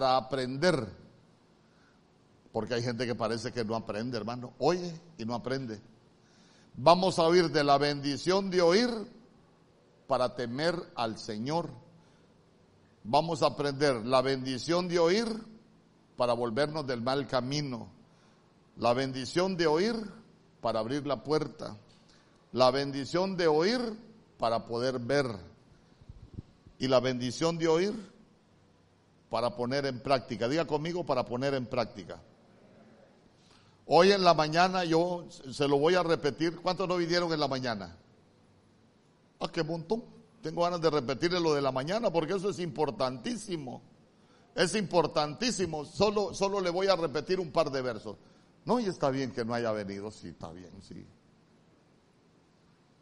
para aprender. Porque hay gente que parece que no aprende, hermano. Oye y no aprende. Vamos a oír de la bendición de oír para temer al Señor. Vamos a aprender la bendición de oír para volvernos del mal camino. La bendición de oír para abrir la puerta. La bendición de oír para poder ver. Y la bendición de oír para poner en práctica. Diga conmigo para poner en práctica. Hoy en la mañana yo se lo voy a repetir. ¿Cuántos no vinieron en la mañana? Ah, qué montón. Tengo ganas de repetirle lo de la mañana porque eso es importantísimo. Es importantísimo. Solo, solo le voy a repetir un par de versos. No, y está bien que no haya venido. Sí, está bien, sí.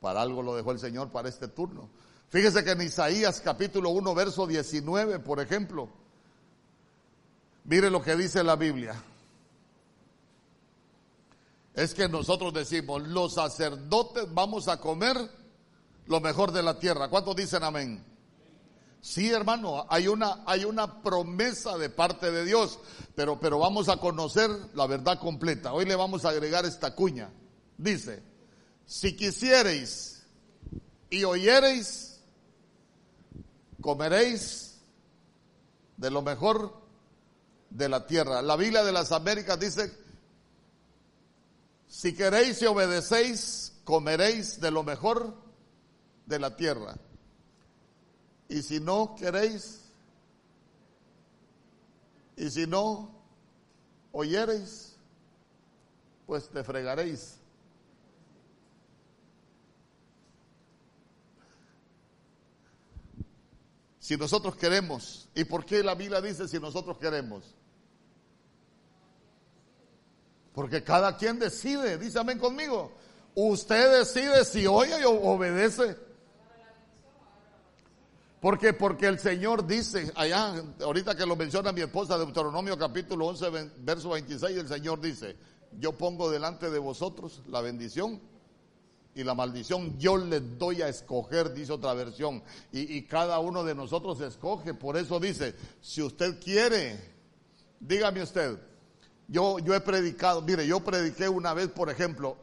Para algo lo dejó el Señor para este turno. Fíjese que en Isaías capítulo 1, verso 19, por ejemplo, Mire lo que dice la Biblia. Es que nosotros decimos, los sacerdotes vamos a comer lo mejor de la tierra. ¿Cuántos dicen amén? Sí, hermano, hay una, hay una promesa de parte de Dios, pero, pero vamos a conocer la verdad completa. Hoy le vamos a agregar esta cuña. Dice, si quisiereis y oyereis, comeréis de lo mejor de la tierra. La Biblia de las Américas dice, si queréis y obedecéis, comeréis de lo mejor de la tierra. Y si no queréis, y si no oyereis, pues te fregaréis. Si nosotros queremos, ¿y por qué la Biblia dice si nosotros queremos? Porque cada quien decide, dice amén conmigo. Usted decide si oye o obedece. Porque, porque el Señor dice, allá, ahorita que lo menciona mi esposa, Deuteronomio capítulo 11, verso 26, el Señor dice, yo pongo delante de vosotros la bendición y la maldición. Yo les doy a escoger, dice otra versión. Y, y cada uno de nosotros escoge. Por eso dice, si usted quiere, dígame usted, yo, yo he predicado, mire, yo prediqué una vez, por ejemplo,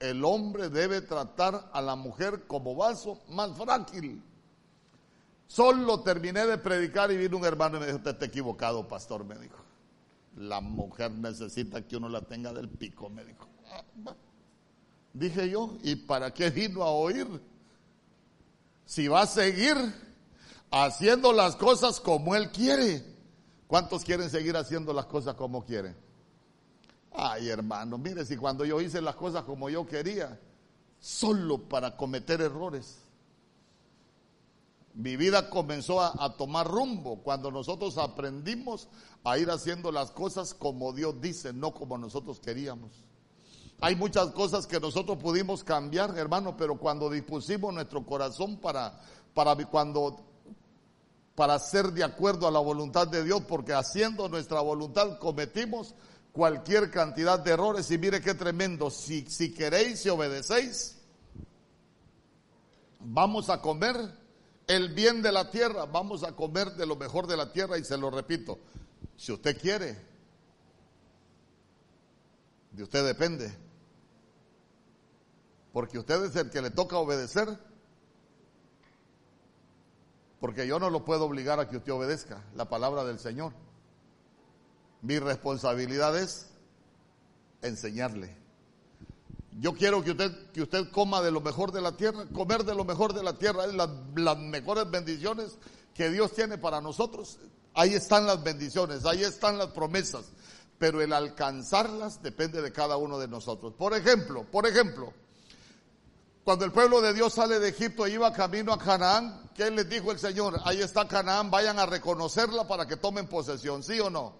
el hombre debe tratar a la mujer como vaso más frágil. Solo terminé de predicar y vino un hermano y me dijo, usted está equivocado, pastor, me dijo. La mujer necesita que uno la tenga del pico, me dijo. Dije yo, ¿y para qué vino a oír? Si va a seguir haciendo las cosas como él quiere. ¿Cuántos quieren seguir haciendo las cosas como quieren? Ay, hermano, mire, si cuando yo hice las cosas como yo quería, solo para cometer errores. Mi vida comenzó a, tomar rumbo cuando nosotros aprendimos a ir haciendo las cosas como Dios dice, no como nosotros queríamos. Hay muchas cosas que nosotros pudimos cambiar, hermano, pero cuando dispusimos nuestro corazón para, para cuando para ser de acuerdo a la voluntad de Dios, porque haciendo nuestra voluntad cometimos cualquier cantidad de errores. Y mire qué tremendo, si, si queréis y obedecéis, vamos a comer el bien de la tierra, vamos a comer de lo mejor de la tierra. Y se lo repito, si usted quiere, de usted depende, porque usted es el que le toca obedecer, porque yo no lo puedo obligar a que usted obedezca la palabra del Señor. Mi responsabilidad es enseñarle. Yo quiero que usted, que usted coma de lo mejor de la tierra, comer de lo mejor de la tierra, es las mejores bendiciones que Dios tiene para nosotros. Ahí están las bendiciones, ahí están las promesas, pero el alcanzarlas depende de cada uno de nosotros. Por ejemplo, por ejemplo, cuando el pueblo de Dios sale de Egipto e iba camino a Canaán, ¿qué les dijo el Señor? Ahí está Canaán, vayan a reconocerla para que tomen posesión, ¿sí o no?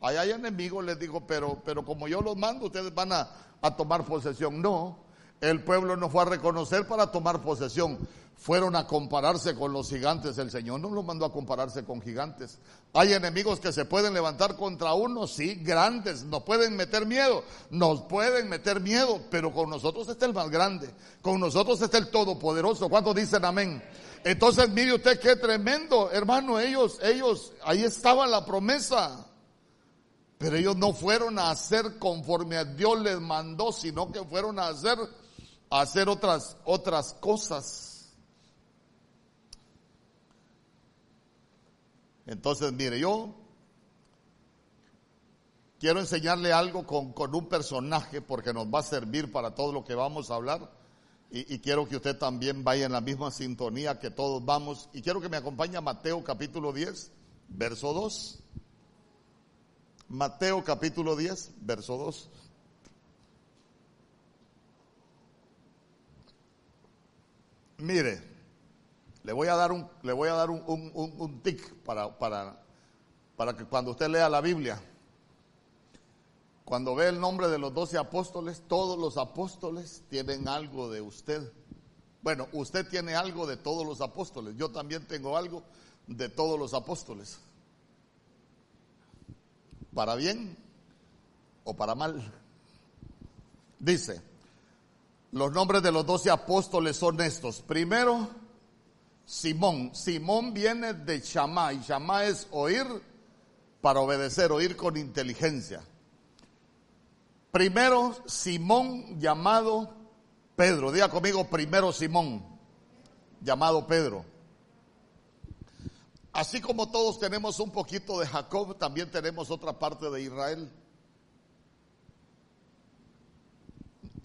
Ahí hay enemigos, les digo, pero, pero como yo los mando, ustedes van a, a tomar posesión. No, El pueblo no fue a reconocer para tomar posesión. Fueron a compararse con los gigantes. El Señor no los mandó a compararse con gigantes. Hay enemigos que se pueden levantar contra uno, sí, grandes. Nos pueden meter miedo. Nos pueden meter miedo. Pero con nosotros está el más grande. Con nosotros está el todopoderoso. ¿Cuántos dicen amén? Entonces mire usted qué tremendo, hermano, ellos, ellos, ahí estaba la promesa. Pero ellos no fueron a hacer conforme a Dios les mandó, sino que fueron a hacer, hacer otras, otras cosas. Entonces, mire, yo quiero enseñarle algo con, con un personaje porque nos va a servir para todo lo que vamos a hablar. Y, quiero que usted también vaya en la misma sintonía que todos vamos. Y quiero que me acompañe a Mateo capítulo 10, verso 2. Mateo capítulo 10, verso 2. Mire, le voy a dar un, le voy a dar un, un, tic para, para, para que cuando usted lea la Biblia, cuando ve el nombre de los doce apóstoles, todos los apóstoles tienen algo de usted. Bueno, usted tiene algo de todos los apóstoles. Yo también tengo algo de todos los apóstoles. Para bien o para mal. Dice, los nombres de los doce apóstoles son estos. Primero, Simón. Simón viene de Shamá y Shamá es oír para obedecer, oír con inteligencia. Primero Simón llamado Pedro. Diga conmigo primero Simón llamado Pedro. Así como todos tenemos un poquito de Jacob, también tenemos otra parte de Israel.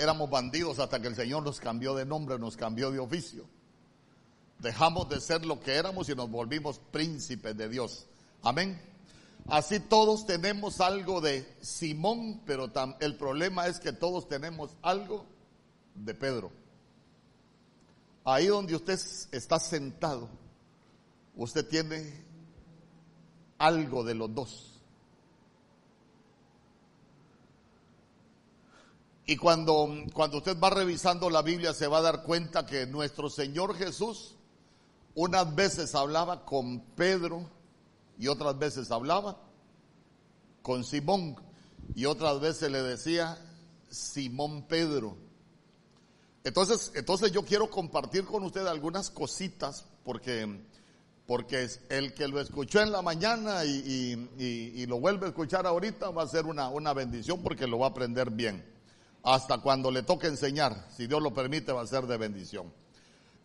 Éramos bandidos hasta que el Señor nos cambió de nombre, nos cambió de oficio. Dejamos de ser lo que éramos y nos volvimos príncipes de Dios. Amén. Así todos tenemos algo de Simón, pero el problema es que todos tenemos algo de Pedro. Ahí donde usted está sentado, usted tiene algo de los dos. Y cuando, cuando usted va revisando la Biblia se va a dar cuenta que nuestro Señor Jesús unas veces hablaba con Pedro, y otras veces hablaba con Simón y otras veces le decía Simón Pedro. Entonces, entonces yo quiero compartir con usted algunas cositas porque, porque el que lo escuchó en la mañana y, lo vuelve a escuchar ahorita va a ser una, una bendición porque lo va a aprender bien. Hasta cuando le toque enseñar, si Dios lo permite, va a ser de bendición.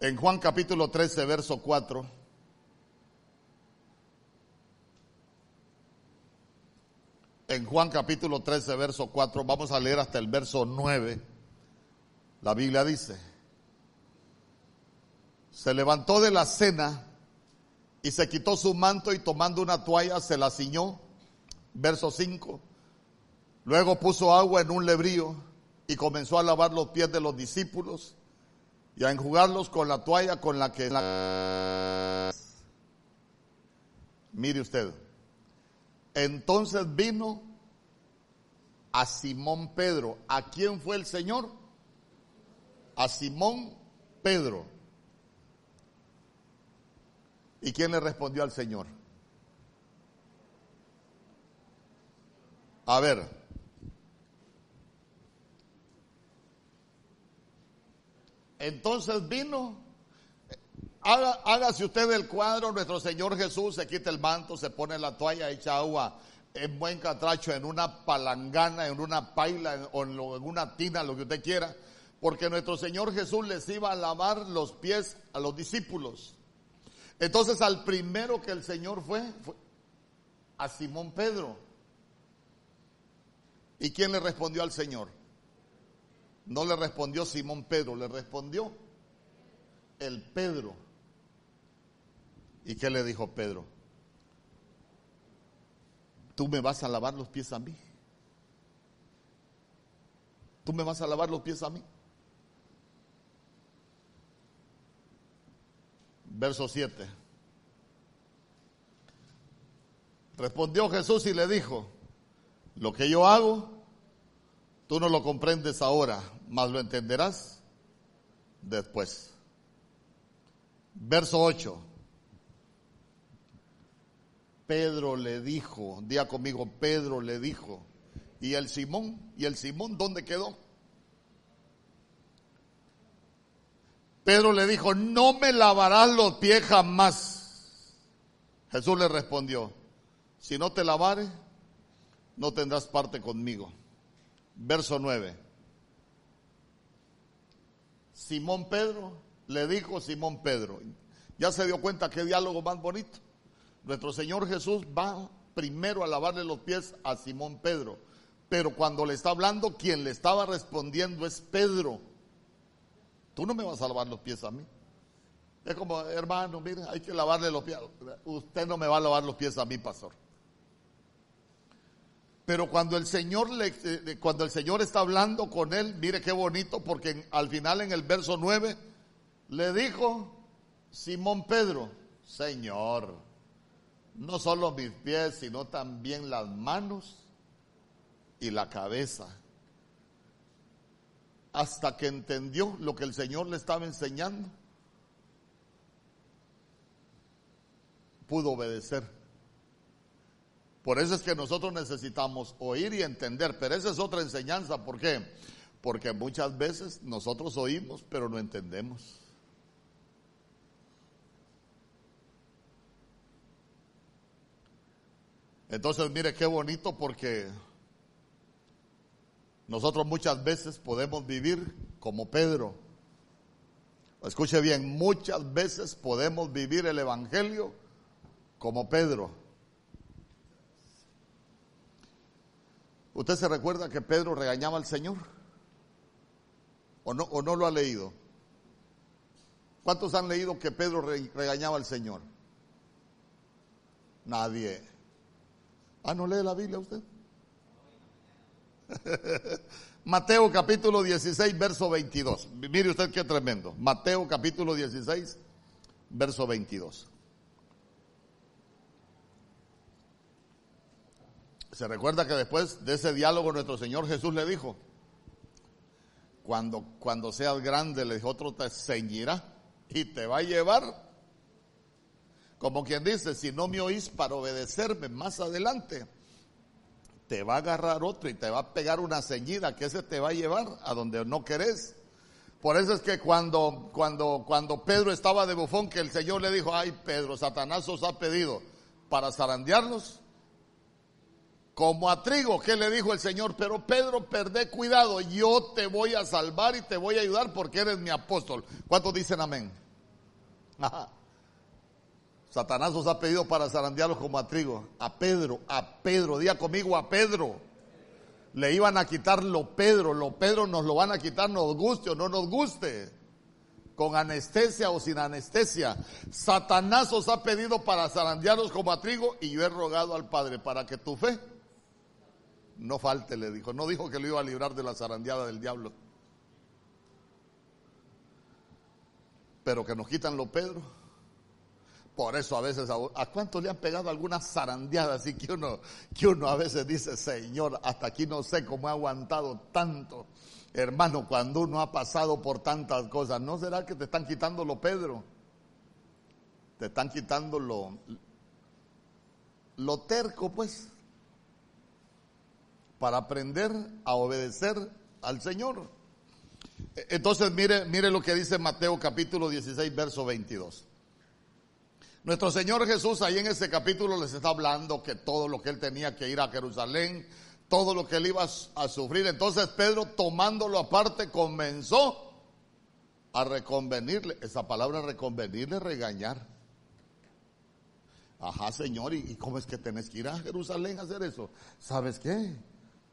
En Juan capítulo 13, verso 4. en Juan capítulo 13, verso 4, vamos a leer hasta el verso 9. La Biblia dice, se levantó de la cena y se quitó su manto y tomando una toalla se la ciñó. Verso 5. Luego puso agua en un lebrío y comenzó a lavar los pies de los discípulos y a enjugarlos con la toalla con la que... Mire usted, entonces vino a Simón Pedro. ¿A quién fue el Señor? A Simón Pedro. ¿Y quién le respondió al Señor? A ver. Entonces vino hágase usted el cuadro, nuestro Señor Jesús se quita el manto, se pone la toalla, echa agua en buen catracho, en una palangana, en una paila o en, una tina, lo que usted quiera, porque nuestro Señor Jesús les iba a lavar los pies a los discípulos. Entonces al primero que el Señor fue, fue a Simón Pedro. ¿Y quién le respondió al Señor? No le respondió Simón Pedro, le respondió el Pedro. ¿Y qué le dijo Pedro? Tú me vas a lavar los pies a mí. Tú me vas a lavar los pies a mí. Verso 7. Respondió Jesús y le dijo, lo que yo hago, tú no lo comprendes ahora, mas lo entenderás después. Verso 8. Pedro le dijo, día conmigo, Pedro le dijo, ¿y el Simón? ¿Y el Simón dónde quedó? Pedro le dijo, no me lavarás los pies jamás. Jesús le respondió, si no te lavare, no tendrás parte conmigo. Verso 9. Simón Pedro le dijo Simón Pedro, ya se dio cuenta qué diálogo más bonito. Nuestro Señor Jesús va primero a lavarle los pies a Simón Pedro, pero cuando le está hablando, quien le estaba respondiendo es Pedro. Tú no me vas a lavar los pies a mí. Es como, hermano, mire, hay que lavarle los pies. Usted no me va a lavar los pies a mí, pastor. Pero cuando el Señor le, eh, cuando el Señor está hablando con él, mire qué bonito, porque al final en el verso 9 le dijo Simón Pedro, Señor, no solo mis pies, sino también las manos y la cabeza. Hasta que entendió lo que el Señor le estaba enseñando, pudo obedecer. Por eso es que nosotros necesitamos oír y entender, pero esa es otra enseñanza. ¿Por qué? Porque muchas veces nosotros oímos, pero no entendemos. Entonces, mire qué bonito porque nosotros muchas veces podemos vivir como Pedro. Escuche bien, muchas veces podemos vivir el Evangelio como Pedro. ¿Usted se recuerda que Pedro regañaba al Señor? ¿O no, o no lo ha leído? ¿Cuántos han leído que Pedro regañaba al Señor? Nadie. Ah, ¿no lee la Biblia usted? Mateo capítulo 16, verso 22. Mire usted qué tremendo. Mateo capítulo 16, verso 22. Se recuerda que después de ese diálogo nuestro Señor Jesús le dijo, cuando, cuando seas grande, le dijo, otro te ceñirá y te va a llevar. Como quien dice, si no me oís para obedecerme más adelante, te va a agarrar otro y te va a pegar una ceñida que ese te va a llevar a donde no querés. Por eso es que cuando, cuando, cuando Pedro estaba de bufón, que el Señor le dijo, ay Pedro, Satanás os ha pedido para zarandearnos, como a trigo, ¿qué le dijo el Señor? Pero Pedro, perdé cuidado, yo te voy a salvar y te voy a ayudar porque eres mi apóstol. ¿Cuántos dicen amén? Satanás os ha pedido para zarandearlos como a trigo. A Pedro, a Pedro, diga conmigo a Pedro. Le iban a quitar lo Pedro, lo Pedro nos lo van a quitar, nos guste o no nos guste. Con anestesia o sin anestesia. Satanás os ha pedido para zarandearlos como a trigo y yo he rogado al Padre para que tu fe no falte, le dijo. No dijo que lo iba a librar de la zarandeada del diablo. Pero que nos quitan lo Pedro. Por eso a veces, ¿a cuánto le han pegado alguna zarandeada? Así que uno, que uno a veces dice, Señor, hasta aquí no sé cómo he aguantado tanto. Hermano, cuando uno ha pasado por tantas cosas, ¿no será que te están quitando lo Pedro? Te están quitando lo, lo terco, pues para aprender a obedecer al Señor. Entonces mire, mire lo que dice Mateo capítulo 16, verso 22. Nuestro Señor Jesús ahí en ese capítulo les está hablando que todo lo que él tenía que ir a Jerusalén, todo lo que él iba a sufrir. Entonces Pedro tomándolo aparte comenzó a reconvenirle. Esa palabra reconvenirle, regañar. Ajá, Señor, ¿y cómo es que tenés que ir a Jerusalén a hacer eso? ¿Sabes qué?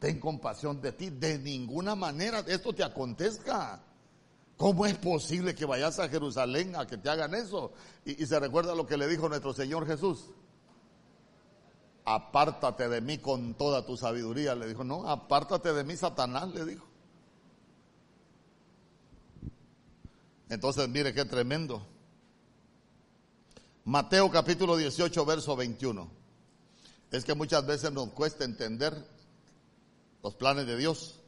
Ten compasión de ti. De ninguna manera esto te acontezca. ¿Cómo es posible que vayas a Jerusalén a que te hagan eso? Y, se recuerda lo que le dijo nuestro Señor Jesús. Apártate de mí con toda tu sabiduría. Le dijo, no, apártate de mí, Satanás, le dijo. Entonces, mire qué tremendo. Mateo capítulo 18, verso 21. Es que muchas veces nos cuesta entender los planes de Dios.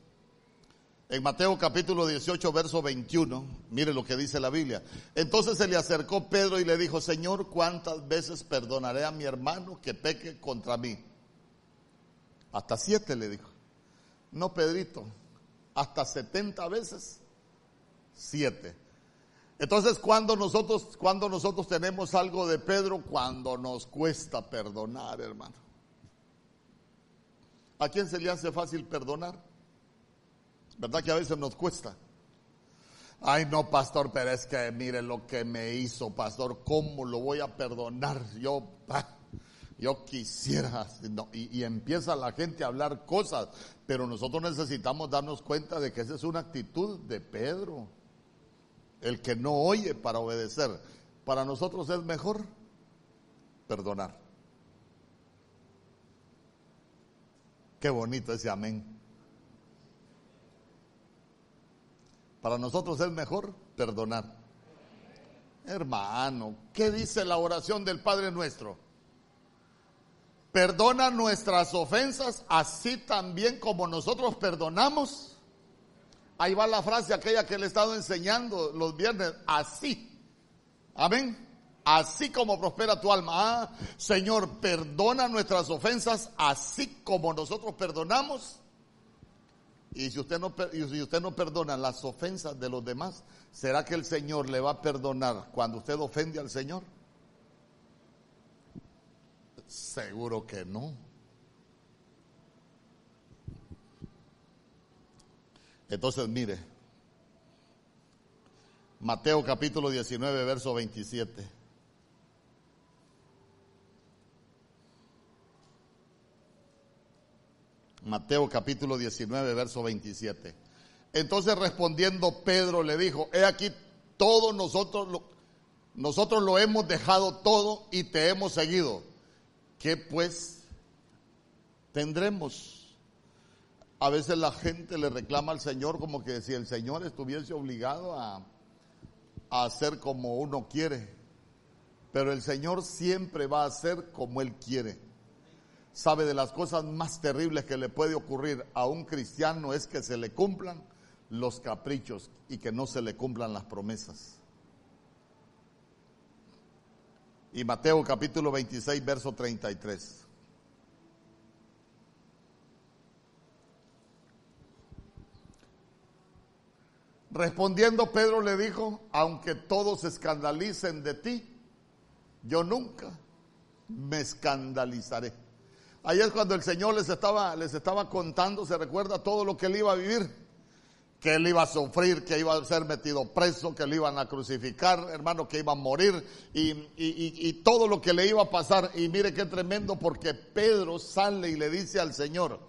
En Mateo capítulo 18, verso 21, mire lo que dice la Biblia. Entonces se le acercó Pedro y le dijo, Señor, ¿cuántas veces perdonaré a mi hermano que peque contra mí? Hasta siete le dijo. No, Pedrito, hasta setenta veces, siete. Entonces, cuando nosotros, cuando nosotros tenemos algo de Pedro, cuando nos cuesta perdonar, hermano. ¿A quién se le hace fácil perdonar? ¿Verdad que a veces nos cuesta? Ay, no, pastor, pero es que mire lo que me hizo, pastor, ¿cómo lo voy a perdonar? Yo, yo quisiera, y, y, empieza la gente a hablar cosas, pero nosotros necesitamos darnos cuenta de que esa es una actitud de Pedro, el que no oye para obedecer. Para nosotros es mejor perdonar. Qué bonito ese amén. Para nosotros es mejor perdonar. Hermano, ¿qué dice la oración del Padre nuestro? Perdona nuestras ofensas, así también como nosotros perdonamos. Ahí va la frase aquella que le he estado enseñando los viernes, así. Amén. Así como prospera tu alma. Ah, Señor, perdona nuestras ofensas, así como nosotros perdonamos. Y si usted no, si usted no perdona las ofensas de los demás, ¿será que el Señor le va a perdonar cuando usted ofende al Señor? Seguro que no. Entonces, mire, Mateo capítulo 19, verso 27. Mateo capítulo 19, verso 27. Entonces respondiendo Pedro le dijo, he aquí todos nosotros lo, nosotros lo hemos dejado todo y te hemos seguido. ¿Qué pues tendremos? A veces la gente le reclama al Señor como que si el Señor estuviese obligado a, a hacer como uno quiere. Pero el Señor siempre va a hacer como Él quiere sabe de las cosas más terribles que le puede ocurrir a un cristiano es que se le cumplan los caprichos y que no se le cumplan las promesas. Y Mateo capítulo 26, verso 33. Respondiendo Pedro le dijo, aunque todos se escandalicen de ti, yo nunca me escandalizaré. Ahí es cuando el Señor les estaba, les estaba contando, se recuerda todo lo que él iba a vivir, que él iba a sufrir, que iba a ser metido preso, que le iban a crucificar, hermano, que iba a morir y, y todo lo que le iba a pasar. Y mire qué tremendo porque Pedro sale y le dice al Señor,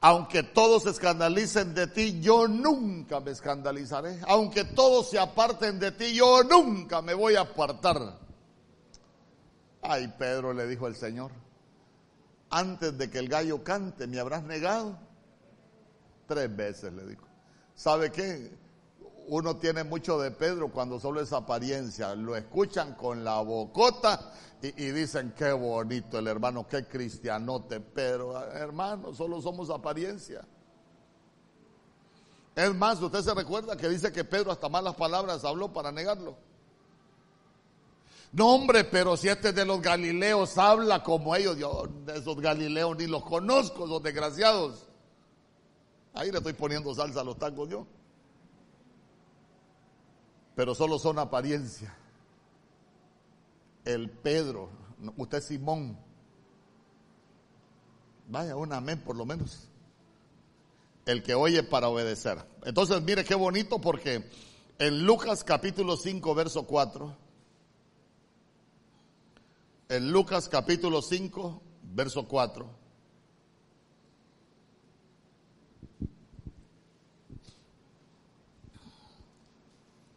aunque todos se escandalicen de ti, yo nunca me escandalizaré. Aunque todos se aparten de ti, yo nunca me voy a apartar. Ay, Pedro le dijo el Señor antes de que el gallo cante, me habrás negado. Tres veces le digo. ¿Sabe qué? Uno tiene mucho de Pedro cuando solo es apariencia. Lo escuchan con la bocota y, dicen, qué bonito el hermano, qué cristianote. Pero hermano, solo somos apariencia. Es más, usted se recuerda que dice que Pedro hasta malas palabras habló para negarlo. No, hombre, pero si este de los Galileos habla como ellos, yo de esos Galileos ni los conozco, esos desgraciados. Ahí le estoy poniendo salsa a los tacos yo. Pero solo son apariencia. El Pedro, usted Simón. Vaya, un amén por lo menos. El que oye para obedecer. Entonces, mire qué bonito porque en Lucas capítulo 5, verso 4 en Lucas capítulo 5, verso 4.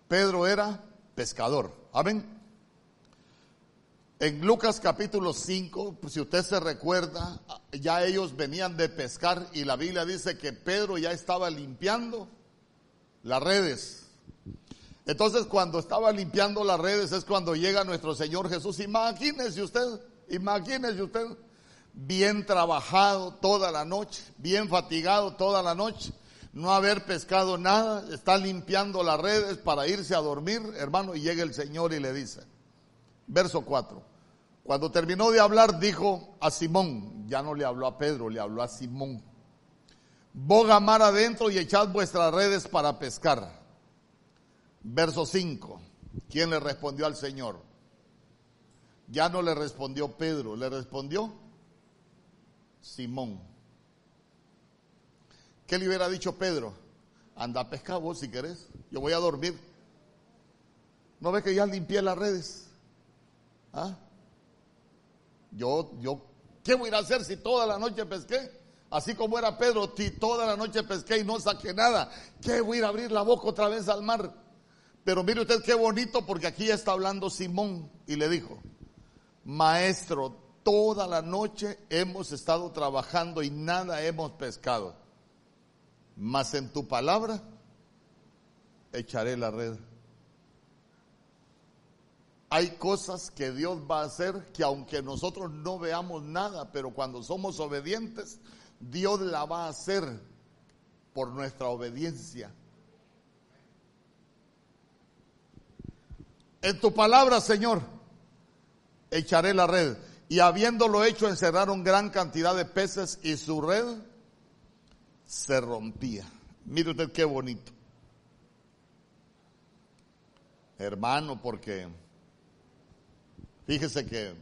Pedro era pescador. Amén. En Lucas capítulo 5, si usted se recuerda, ya ellos venían de pescar y la Biblia dice que Pedro ya estaba limpiando las redes. Entonces cuando estaba limpiando las redes es cuando llega nuestro Señor Jesús. Imagínese usted, imagínese usted, bien trabajado toda la noche, bien fatigado toda la noche. no haber pescado nada, está limpiando las redes para irse a dormir, hermano, y llega el Señor y le dice, verso 4, cuando terminó de hablar dijo a Simón, ya no le habló a Pedro, le habló a Simón, boga mar adentro y echad vuestras redes para pescar. Verso 5, ¿quién le respondió al Señor? Ya no le respondió Pedro, le respondió Simón. ¿Qué le hubiera dicho Pedro? Anda a pescar vos si querés, yo voy a dormir. ¿No ves que ya limpié las redes? ¿Ah? Yo, yo, ¿qué voy a hacer si toda la noche pesqué? Así como era Pedro, si toda la noche pesqué y no saqué nada, ¿qué voy a a abrir la boca otra vez al mar? Pero mire usted qué bonito porque aquí está hablando Simón y le dijo, maestro, toda la noche hemos estado trabajando y nada hemos pescado mas en tu palabra echaré la red. Hay cosas que Dios va a hacer que aunque nosotros no veamos nada, pero cuando somos obedientes, Dios la va a hacer por nuestra obediencia. En tu palabra, Señor, echaré la red. Y habiéndolo hecho, encerraron gran cantidad de peces y su red se rompía. Mire usted qué bonito. Hermano, porque fíjese que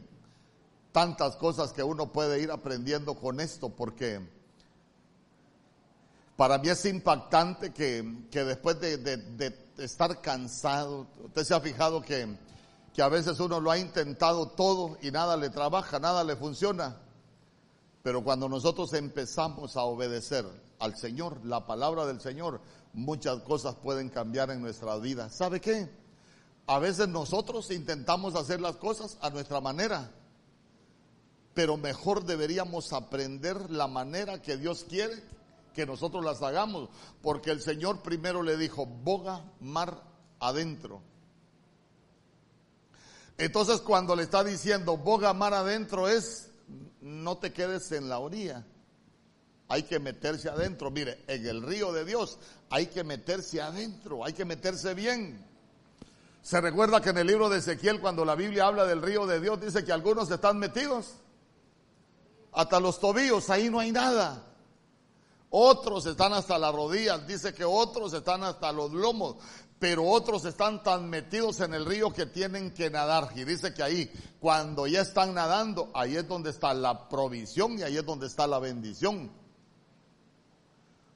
tantas cosas que uno puede ir aprendiendo con esto, porque para mí es impactante que, después de, estar cansado, usted se ha fijado que, que a veces uno lo ha intentado todo y nada le trabaja, nada le funciona. Pero cuando nosotros empezamos a obedecer al Señor, la palabra del Señor, muchas cosas pueden cambiar en nuestra vida. ¿Sabe qué? A veces nosotros intentamos hacer las cosas a nuestra manera, pero mejor deberíamos aprender la manera que Dios quiere que nosotros las hagamos, porque el Señor primero le dijo, boga mar adentro. Entonces cuando le está diciendo, boga mar adentro es no te quedes en la orilla. Hay que meterse adentro. Mire, en el río de Dios hay que meterse adentro, hay que meterse bien. Se recuerda que en el libro de Ezequiel, cuando la Biblia habla del río de Dios, dice que algunos están metidos hasta los tobillos, ahí no hay nada. Otros están hasta las rodillas, dice que otros están hasta los lomos pero otros están tan metidos en el río que tienen que nadar. Y dice que ahí, cuando ya están nadando, ahí es donde está la provisión y ahí es donde está la bendición.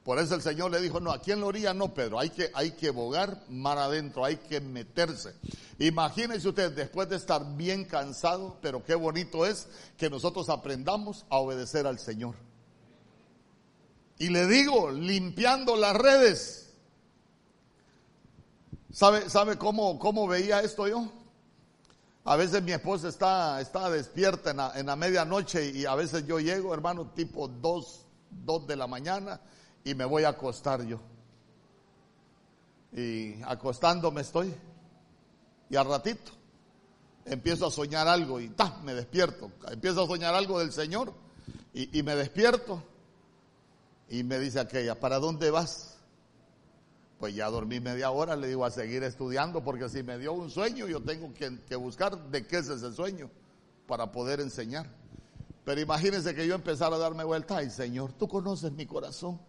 Por eso el Señor le dijo, no, aquí en la orilla no, Pedro, hay que, hay que bogar mar adentro, hay que meterse. Imagínense usted, después de estar bien cansado, pero qué bonito es que nosotros aprendamos a obedecer al Señor. Y le digo, limpiando las redes, ¿Sabe, sabe cómo, cómo veía esto yo? A veces mi esposa está, está despierta en la, en la medianoche y a veces yo llego, hermano, tipo 2, 2 de la mañana y me voy a acostar yo. Y acostándome estoy. Y al ratito empiezo a soñar algo y ta, me despierto. Empiezo a soñar algo del Señor y, y me despierto. Y me dice aquella, ¿para dónde vas? Pues ya dormí media hora, le digo a seguir estudiando, porque si me dio un sueño, yo tengo que, buscar de qué es ese sueño para poder enseñar. Pero imagínense que yo empezara a darme vuelta, ay Señor, tú conoces mi corazón.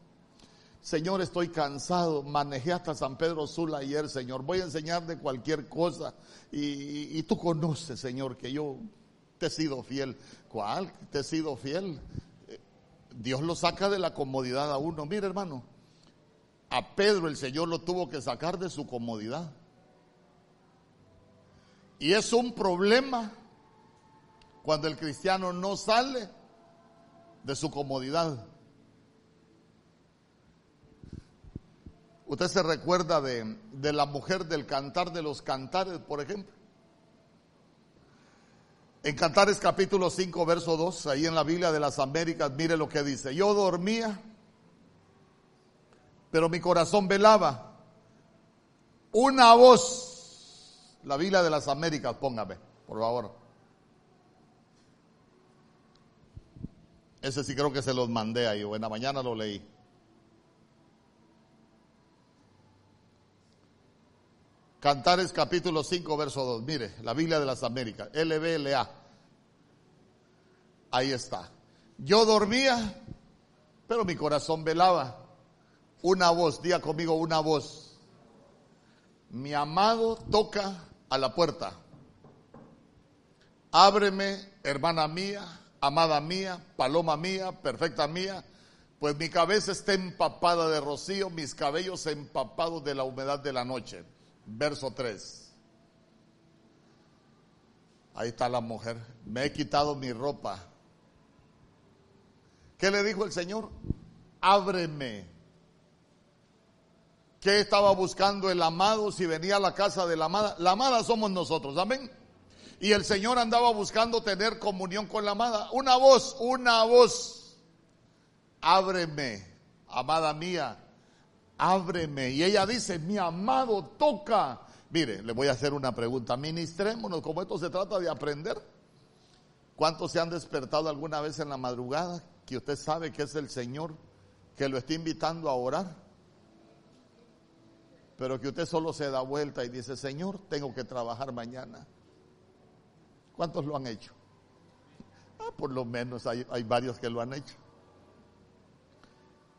Señor, estoy cansado, manejé hasta San Pedro Sula ayer, Señor, voy a enseñar de cualquier cosa. Y, y tú conoces, Señor, que yo te he sido fiel. ¿Cuál? Te he sido fiel. Dios lo saca de la comodidad a uno. Mire, hermano, a Pedro el Señor lo tuvo que sacar de su comodidad. Y es un problema cuando el cristiano no sale de su comodidad. Usted se recuerda de, de, la mujer del cantar de los cantares, por ejemplo. En Cantares capítulo 5, verso 2, ahí en la Biblia de las Américas, mire lo que dice. Yo dormía pero mi corazón velaba. Una voz, la Biblia de las Américas, póngame, por favor. Ese sí creo que se los mandé ahí, o en la mañana lo leí. Cantares capítulo 5, verso 2. Mire, la Biblia de las Américas, LBLA. Ahí está. Yo dormía, pero mi corazón velaba. Una voz, diga conmigo una voz. Mi amado toca a la puerta. Ábreme, hermana mía, amada mía, paloma mía, perfecta mía, pues mi cabeza está empapada de rocío, mis cabellos empapados de la humedad de la noche verso 3. Ahí está la mujer. Me he quitado mi ropa. ¿Qué le dijo el Señor? Ábreme. ¿Qué estaba buscando el amado si venía a la casa de la amada? La amada somos nosotros, amén. Y el Señor andaba buscando tener comunión con la amada. Una voz, una voz. Ábreme, amada mía ábreme. Y ella dice, mi amado toca. Mire, le voy a hacer una pregunta. Ministrémonos, como esto se trata de aprender. ¿Cuántos se han despertado alguna vez en la madrugada que usted sabe que es el Señor que lo está invitando a orar? Pero que usted solo se da vuelta y dice, Señor, tengo que trabajar mañana. ¿Cuántos lo han hecho? Ah, por lo menos hay, hay varios que lo han hecho.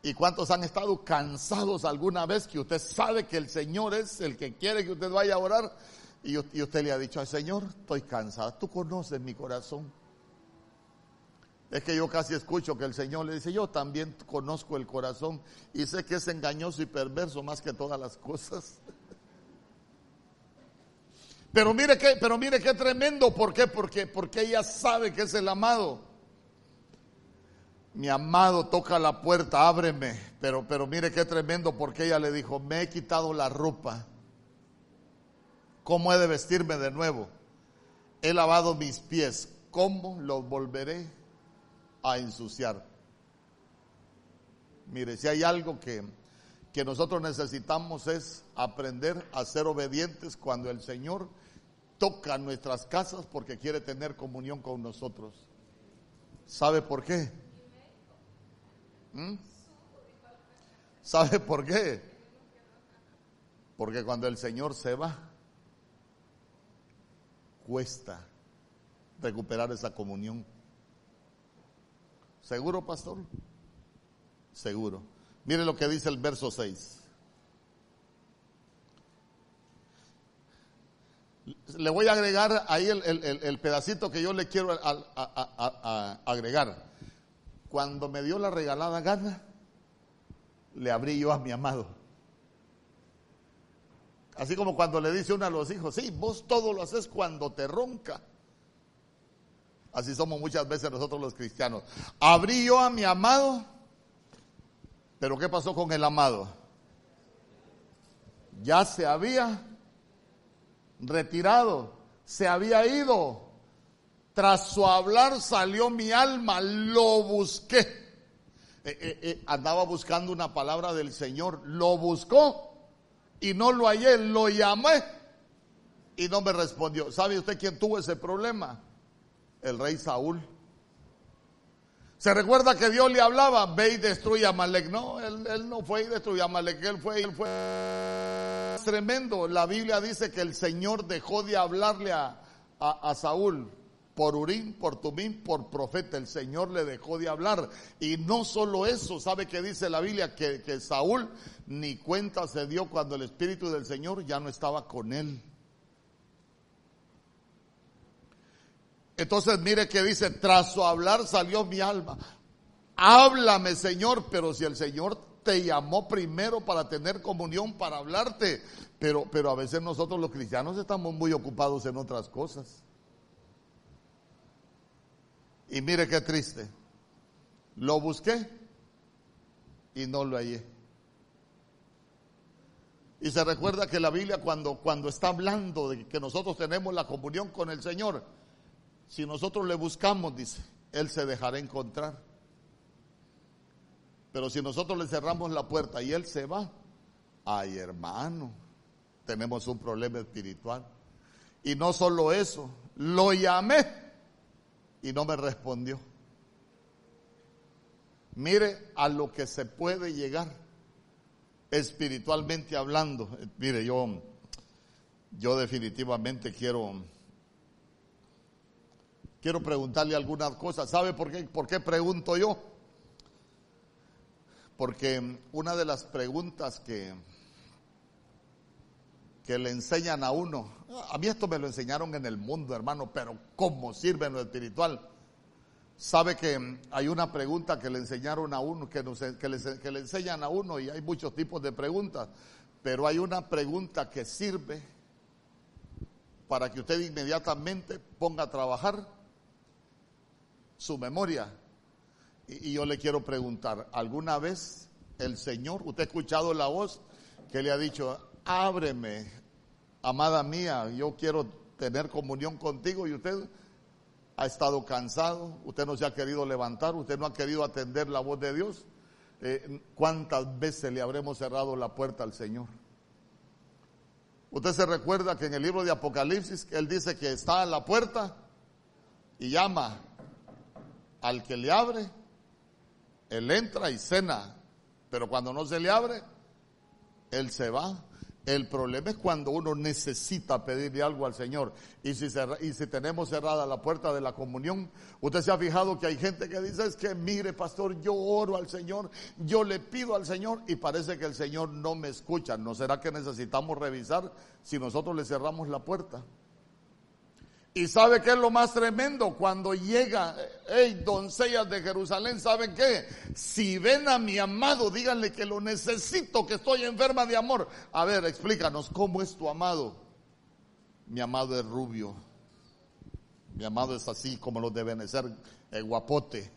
¿Y cuántos han estado cansados alguna vez que usted sabe que el Señor es el que quiere que usted vaya a orar? Y, usted le ha dicho al Señor, estoy cansada, tú conoces mi corazón. Es que yo casi escucho que el Señor le dice, yo también conozco el corazón y sé que es engañoso y perverso más que todas las cosas. Pero mire que, pero mire qué tremendo, ¿por qué? Porque, porque ella sabe que es el amado mi amado toca la puerta, ábreme. Pero, pero mire qué tremendo porque ella le dijo, me he quitado la ropa. ¿Cómo he de vestirme de nuevo? He lavado mis pies. ¿Cómo los volveré a ensuciar? Mire, si hay algo que, que nosotros necesitamos es aprender a ser obedientes cuando el Señor toca nuestras casas porque quiere tener comunión con nosotros. ¿Sabe por qué? ¿Mm? ¿Sabe por qué? Porque cuando el Señor se va, cuesta recuperar esa comunión. ¿Seguro, pastor? Seguro. Mire lo que dice el verso 6. Le voy a agregar ahí el, pedacito que yo le quiero agregar. Cuando me dio la regalada gana, le abrí yo a mi amado. Así como cuando le dice uno a los hijos, sí, vos todo lo haces cuando te ronca. Así somos muchas veces nosotros los cristianos. Abrí yo a mi amado, pero ¿qué pasó con el amado? Ya se había retirado, se había ido. Tras su hablar salió mi alma, lo busqué. Eh, eh, eh, andaba buscando una palabra del Señor, lo buscó y no lo hallé, lo llamé y no me respondió. ¿Sabe usted quién tuvo ese problema? El rey Saúl. Se recuerda que Dios le hablaba, ve y destruye a Malek. No, él, no fue y destruyó a Malek, él fue, él fue tremendo. La Biblia dice que el Señor dejó de hablarle a Saúl por Urín, por Tumín, por profeta. El Señor le dejó de hablar. Y no solo eso, ¿sabe qué dice la Biblia? Que, que Saúl ni cuenta se dio cuando el Espíritu del Señor ya no estaba con él. Entonces mire que dice, tras su hablar salió mi alma. Háblame Señor, pero si el Señor te llamó primero para tener comunión, para hablarte, pero, pero a veces nosotros los cristianos estamos muy ocupados en otras cosas. Y mire qué triste. Lo busqué y no lo hallé. Y se recuerda que la Biblia cuando, cuando está hablando de que nosotros tenemos la comunión con el Señor, si nosotros le buscamos, dice, Él se dejará encontrar. Pero si nosotros le cerramos la puerta y Él se va, ay hermano, tenemos un problema espiritual. Y no solo eso, lo llamé y no me respondió. Mire a lo que se puede llegar espiritualmente hablando. Mire, yo yo definitivamente quiero quiero preguntarle algunas cosas. ¿Sabe por qué, por qué pregunto yo? Porque una de las preguntas que, que le enseñan a uno, a mí esto me lo enseñaron en el mundo, hermano, pero ¿cómo sirve en lo espiritual? Sabe que hay una pregunta que le enseñaron a uno, que, que, le, que le enseñan a uno, y hay muchos tipos de preguntas, pero hay una pregunta que sirve para que usted inmediatamente ponga a trabajar su memoria. Y, yo le quiero preguntar, ¿alguna vez el Señor, usted ha escuchado la voz que le ha dicho, ábreme, amada mía, yo quiero tener comunión contigo y usted ha estado cansado, usted no se ha querido levantar, usted no ha querido atender la voz de Dios? Eh, ¿Cuántas veces le habremos cerrado la puerta al Señor? Usted se recuerda que en el libro de Apocalipsis Él dice que está a la puerta y llama al que le abre, él entra y cena, pero cuando no se le abre, él se va. El problema es cuando uno necesita pedirle algo al Señor. Y si, tenemos cerrada la puerta de la comunión, usted se ha fijado que hay gente que dice, es que mire, pastor, yo oro al Señor, yo le pido al Señor y parece que el Señor no me escucha. ¿No será que necesitamos revisar si nosotros le cerramos la puerta? Y sabe qué es lo más tremendo cuando llega, hey, doncellas de Jerusalén, ¿saben qué? Si ven a mi amado, díganle que lo necesito, que estoy enferma de amor. A ver, explícanos, ¿cómo es tu amado? Mi amado es rubio. Mi amado es así como lo deben ser, el guapote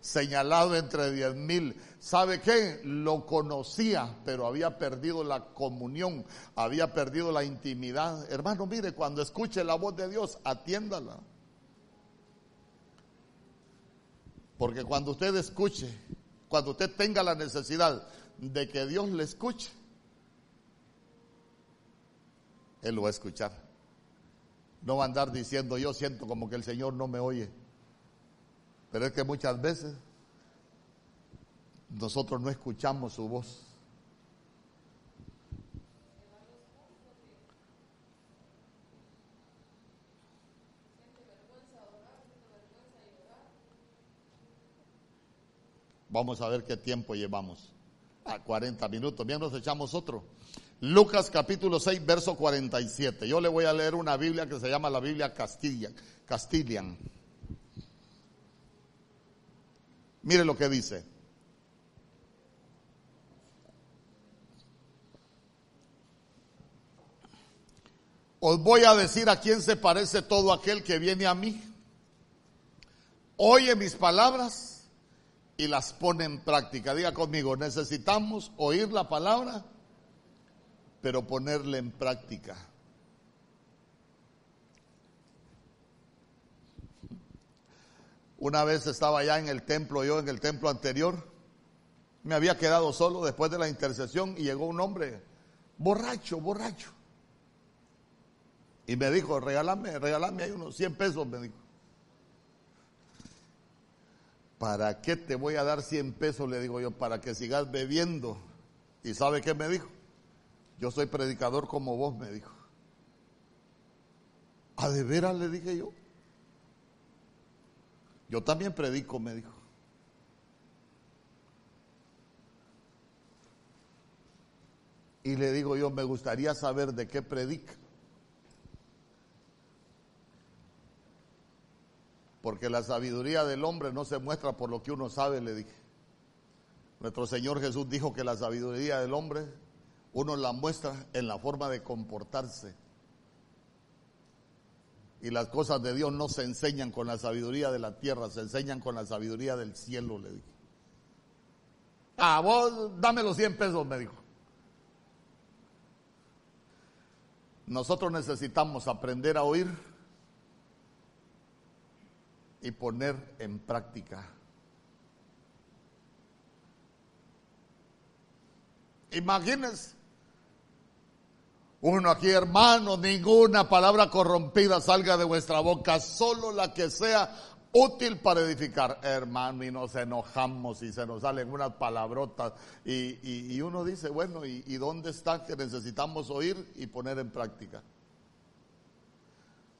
señalado entre diez mil. ¿Sabe qué? Lo conocía, pero había perdido la comunión, había perdido la intimidad. Hermano, mire, cuando escuche la voz de Dios, atiéndala. Porque cuando usted escuche, cuando usted tenga la necesidad de que Dios le escuche, Él lo va a escuchar. No va a andar diciendo, yo siento como que el Señor no me oye. Pero es que muchas veces nosotros no escuchamos su voz. Vamos a ver qué tiempo llevamos. A 40 minutos. Bien, nos echamos otro. Lucas capítulo 6, verso 47. Yo le voy a leer una Biblia que se llama la Biblia Castilla, Castilian. Mire lo que dice. Os voy a decir a quién se parece todo aquel que viene a mí. Oye mis palabras y las pone en práctica. Diga conmigo, necesitamos oír la palabra, pero ponerla en práctica. Una vez estaba allá en el templo, yo en el templo anterior, me había quedado solo después de la intercesión y llegó un hombre borracho, borracho. Y me dijo, regálame, regálame ahí unos 100 pesos, me dijo. ¿Para qué te voy a dar 100 pesos? Le digo yo, para que sigas bebiendo. ¿Y sabe qué me dijo? Yo soy predicador como vos, me dijo. ¿A de veras? Le dije yo. Yo también predico, me dijo. Y le digo yo, me gustaría saber de qué predica. Porque la sabiduría del hombre no se muestra por lo que uno sabe, le dije. Nuestro Señor Jesús dijo que la sabiduría del hombre uno la muestra en la forma de comportarse. Y las cosas de Dios no se enseñan con la sabiduría de la tierra, se enseñan con la sabiduría del cielo, le dije. Ah, vos dame los 100 pesos, me dijo. Nosotros necesitamos aprender a oír y poner en práctica. Imagínense uno aquí, hermano, ninguna palabra corrompida salga de vuestra boca, solo la que sea útil para edificar, hermano, y nos enojamos y se nos salen unas palabrotas y, uno dice, bueno, ¿y, ¿y dónde está que necesitamos oír y poner en práctica?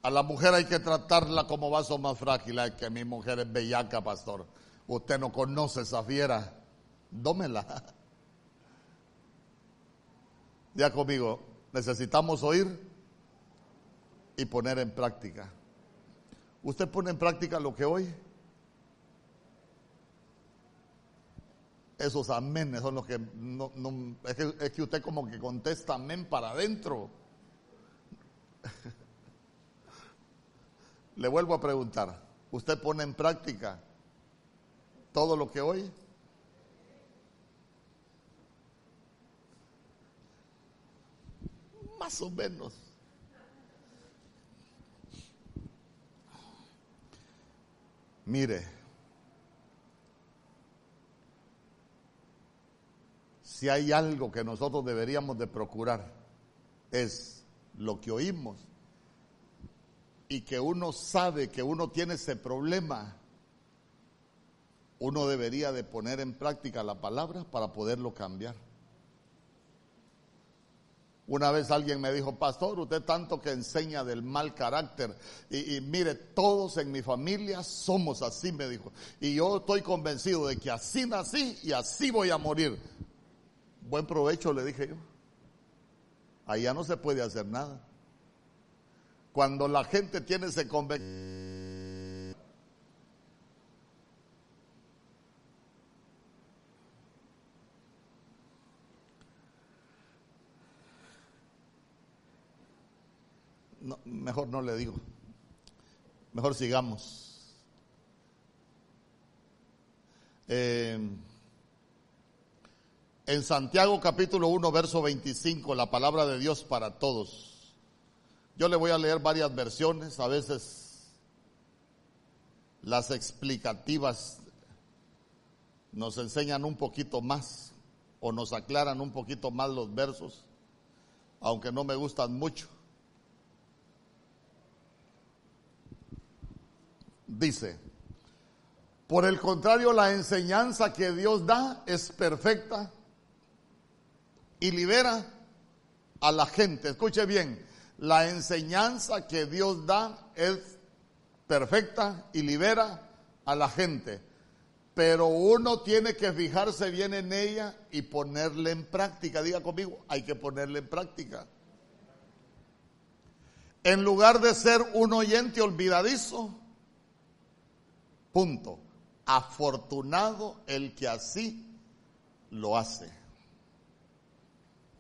A la mujer hay que tratarla como vaso más frágil, ay, que mi mujer es bellaca, pastor. Usted no conoce esa fiera, dómela. Ya conmigo, necesitamos oír y poner en práctica. ¿Usted pone en práctica lo que oye? Esos amenes son los que no, es, que es que usted como que contesta amén para adentro. Le vuelvo a preguntar, ¿usted pone en práctica todo lo que oye? Más o menos. Mire, si hay algo que nosotros deberíamos de procurar es lo que oímos y que uno sabe que uno tiene ese problema, uno debería de poner en práctica la palabra para poderlo cambiar. Una vez alguien me dijo, pastor, usted tanto que enseña del mal carácter. Y, mire, todos en mi familia somos así, me dijo. Y yo estoy convencido de que así nací y así voy a morir. Buen provecho, le dije yo. Allá no se puede hacer nada. Cuando la gente tiene ese convencimiento mejor no le digo. Mejor sigamos. Eh, en Santiago capítulo 1, verso 25, la palabra de Dios para todos. Yo le voy a leer varias versiones, a veces las explicativas nos enseñan un poquito más o nos aclaran un poquito más los versos, aunque no me gustan mucho. Dice, por el contrario, la enseñanza que Dios da es perfecta y libera a la gente. Escuche bien, la enseñanza que Dios da es perfecta y libera a la gente. Pero uno tiene que fijarse bien en ella y ponerla en práctica. Diga conmigo, hay que ponerla en práctica. En lugar de ser un oyente olvidadizo, Punto. Afortunado el que así lo hace.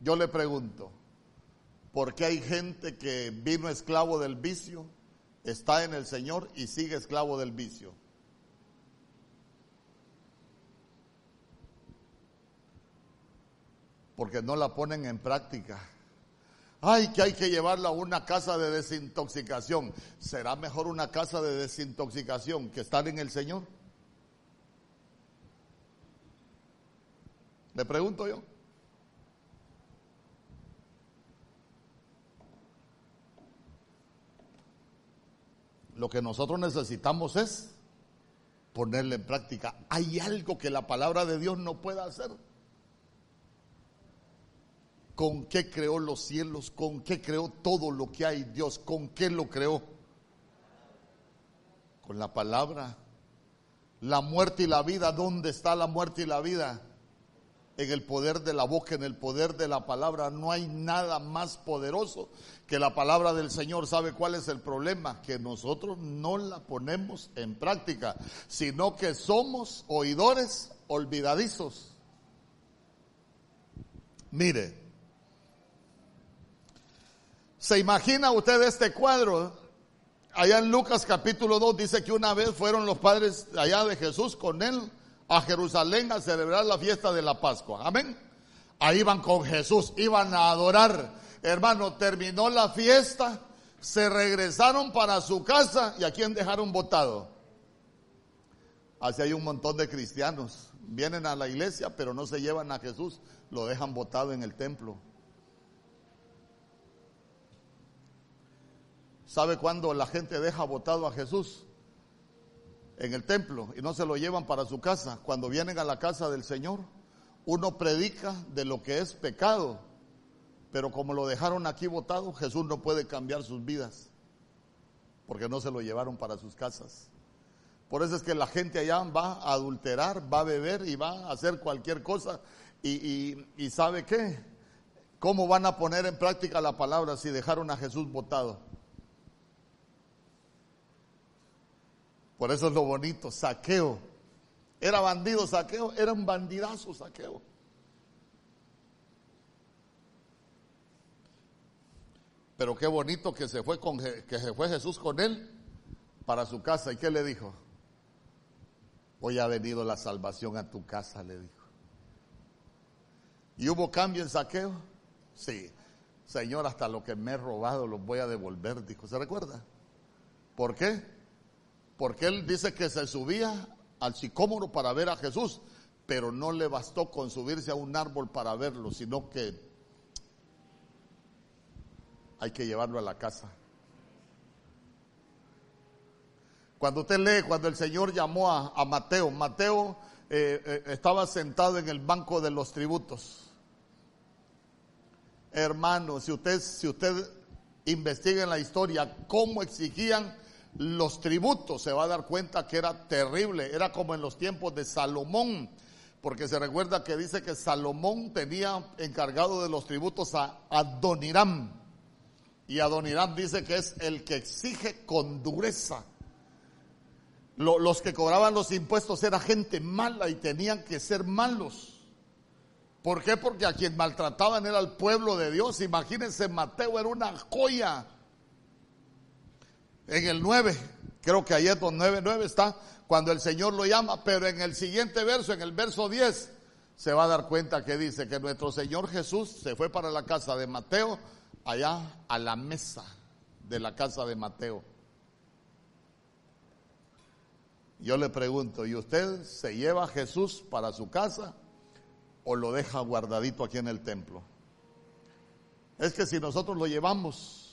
Yo le pregunto, ¿por qué hay gente que vino esclavo del vicio, está en el Señor y sigue esclavo del vicio? Porque no la ponen en práctica. Ay, que hay que llevarla a una casa de desintoxicación. ¿Será mejor una casa de desintoxicación que estar en el Señor? Le pregunto yo. Lo que nosotros necesitamos es ponerle en práctica. Hay algo que la palabra de Dios no pueda hacer con qué creó los cielos, con qué creó todo lo que hay Dios, con qué lo creó. Con la palabra. La muerte y la vida, ¿dónde está la muerte y la vida? En el poder de la boca, en el poder de la palabra. No hay nada más poderoso que la palabra del Señor. ¿Sabe cuál es el problema? Que nosotros no la ponemos en práctica, sino que somos oidores olvidadizos. Mire, ¿Se imagina usted este cuadro? Allá en Lucas capítulo 2 dice que una vez fueron los padres allá de Jesús con él a Jerusalén a celebrar la fiesta de la Pascua. Amén. Ahí iban con Jesús, iban a adorar. Hermano, terminó la fiesta, se regresaron para su casa y a quién dejaron votado. Así hay un montón de cristianos. Vienen a la iglesia, pero no se llevan a Jesús, lo dejan votado en el templo. ¿Sabe cuándo la gente deja votado a Jesús? en el templo y no se lo llevan para su casa. Cuando vienen a la casa del Señor, uno predica de lo que es pecado, pero como lo dejaron aquí votado, Jesús no puede cambiar sus vidas, porque no se lo llevaron para sus casas. Por eso es que la gente allá va a adulterar, va a beber y va a hacer cualquier cosa. Y, y ¿sabe qué? ¿Cómo van a poner en práctica la palabra si dejaron a Jesús votado? Por eso es lo bonito, saqueo. Era bandido saqueo, era un bandidazo saqueo. Pero qué bonito que se fue con que se fue Jesús con él para su casa y qué le dijo? Hoy ha venido la salvación a tu casa, le dijo. ¿Y hubo cambio en saqueo? Sí. Señor, hasta lo que me he robado lo voy a devolver, dijo. ¿Se recuerda? ¿Por qué? Porque él dice que se subía al sicómoro para ver a Jesús, pero no le bastó con subirse a un árbol para verlo, sino que hay que llevarlo a la casa. Cuando usted lee, cuando el Señor llamó a, Mateo, Mateo eh, eh, estaba sentado en el banco de los tributos. Hermano, si usted, si usted investiga en la historia cómo exigían los tributos, se va a dar cuenta que era terrible, era como en los tiempos de Salomón, porque se recuerda que dice que Salomón tenía encargado de los tributos a Adoniram, y Adoniram dice que es el que exige con dureza. los que cobraban los impuestos era gente mala y tenían que ser malos. ¿Por qué? Porque a quien maltrataban era el pueblo de Dios. Imagínense, Mateo era una joya en el 9, creo que ahí es donde 9, 9 está, cuando el Señor lo llama, pero en el siguiente verso, en el verso 10, se va a dar cuenta que dice que nuestro Señor Jesús se fue para la casa de Mateo, allá a la mesa de la casa de Mateo. Yo le pregunto, ¿y usted se lleva a Jesús para su casa o lo deja guardadito aquí en el templo? Es que si nosotros lo llevamos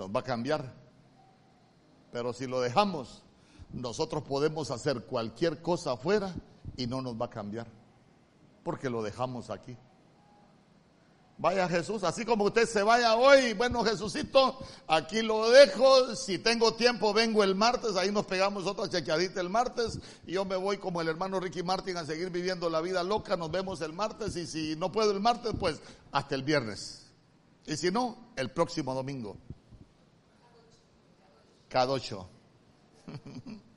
nos va a cambiar. Pero si lo dejamos, nosotros podemos hacer cualquier cosa afuera y no nos va a cambiar. Porque lo dejamos aquí. Vaya Jesús, así como usted se vaya hoy, bueno Jesucito, aquí lo dejo, si tengo tiempo vengo el martes, ahí nos pegamos otra chequeadita el martes y yo me voy como el hermano Ricky Martin a seguir viviendo la vida loca, nos vemos el martes y si no puedo el martes, pues hasta el viernes. Y si no, el próximo domingo. Cada ocho.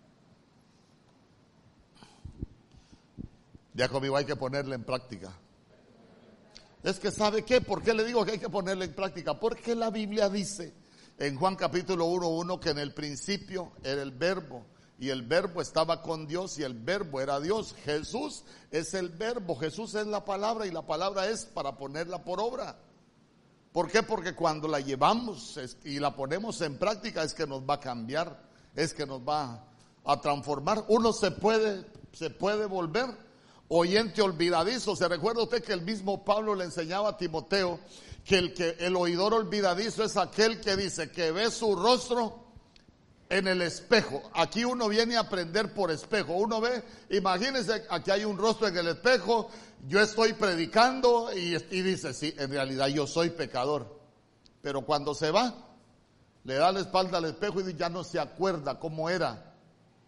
Ya conmigo hay que ponerle en práctica. Es que sabe qué, ¿por qué le digo que hay que ponerle en práctica? Porque la Biblia dice en Juan capítulo 1.1 que en el principio era el verbo y el verbo estaba con Dios y el verbo era Dios. Jesús es el verbo, Jesús es la palabra y la palabra es para ponerla por obra. ¿Por qué? Porque cuando la llevamos y la ponemos en práctica es que nos va a cambiar, es que nos va a transformar. Uno se puede, se puede volver oyente olvidadizo. ¿Se recuerda usted que el mismo Pablo le enseñaba a Timoteo que el, que el oidor olvidadizo es aquel que dice que ve su rostro en el espejo. Aquí uno viene a aprender por espejo. Uno ve, imagínense, aquí hay un rostro en el espejo, yo estoy predicando y, dice, sí, en realidad yo soy pecador. Pero cuando se va, le da la espalda al espejo y ya no se acuerda cómo era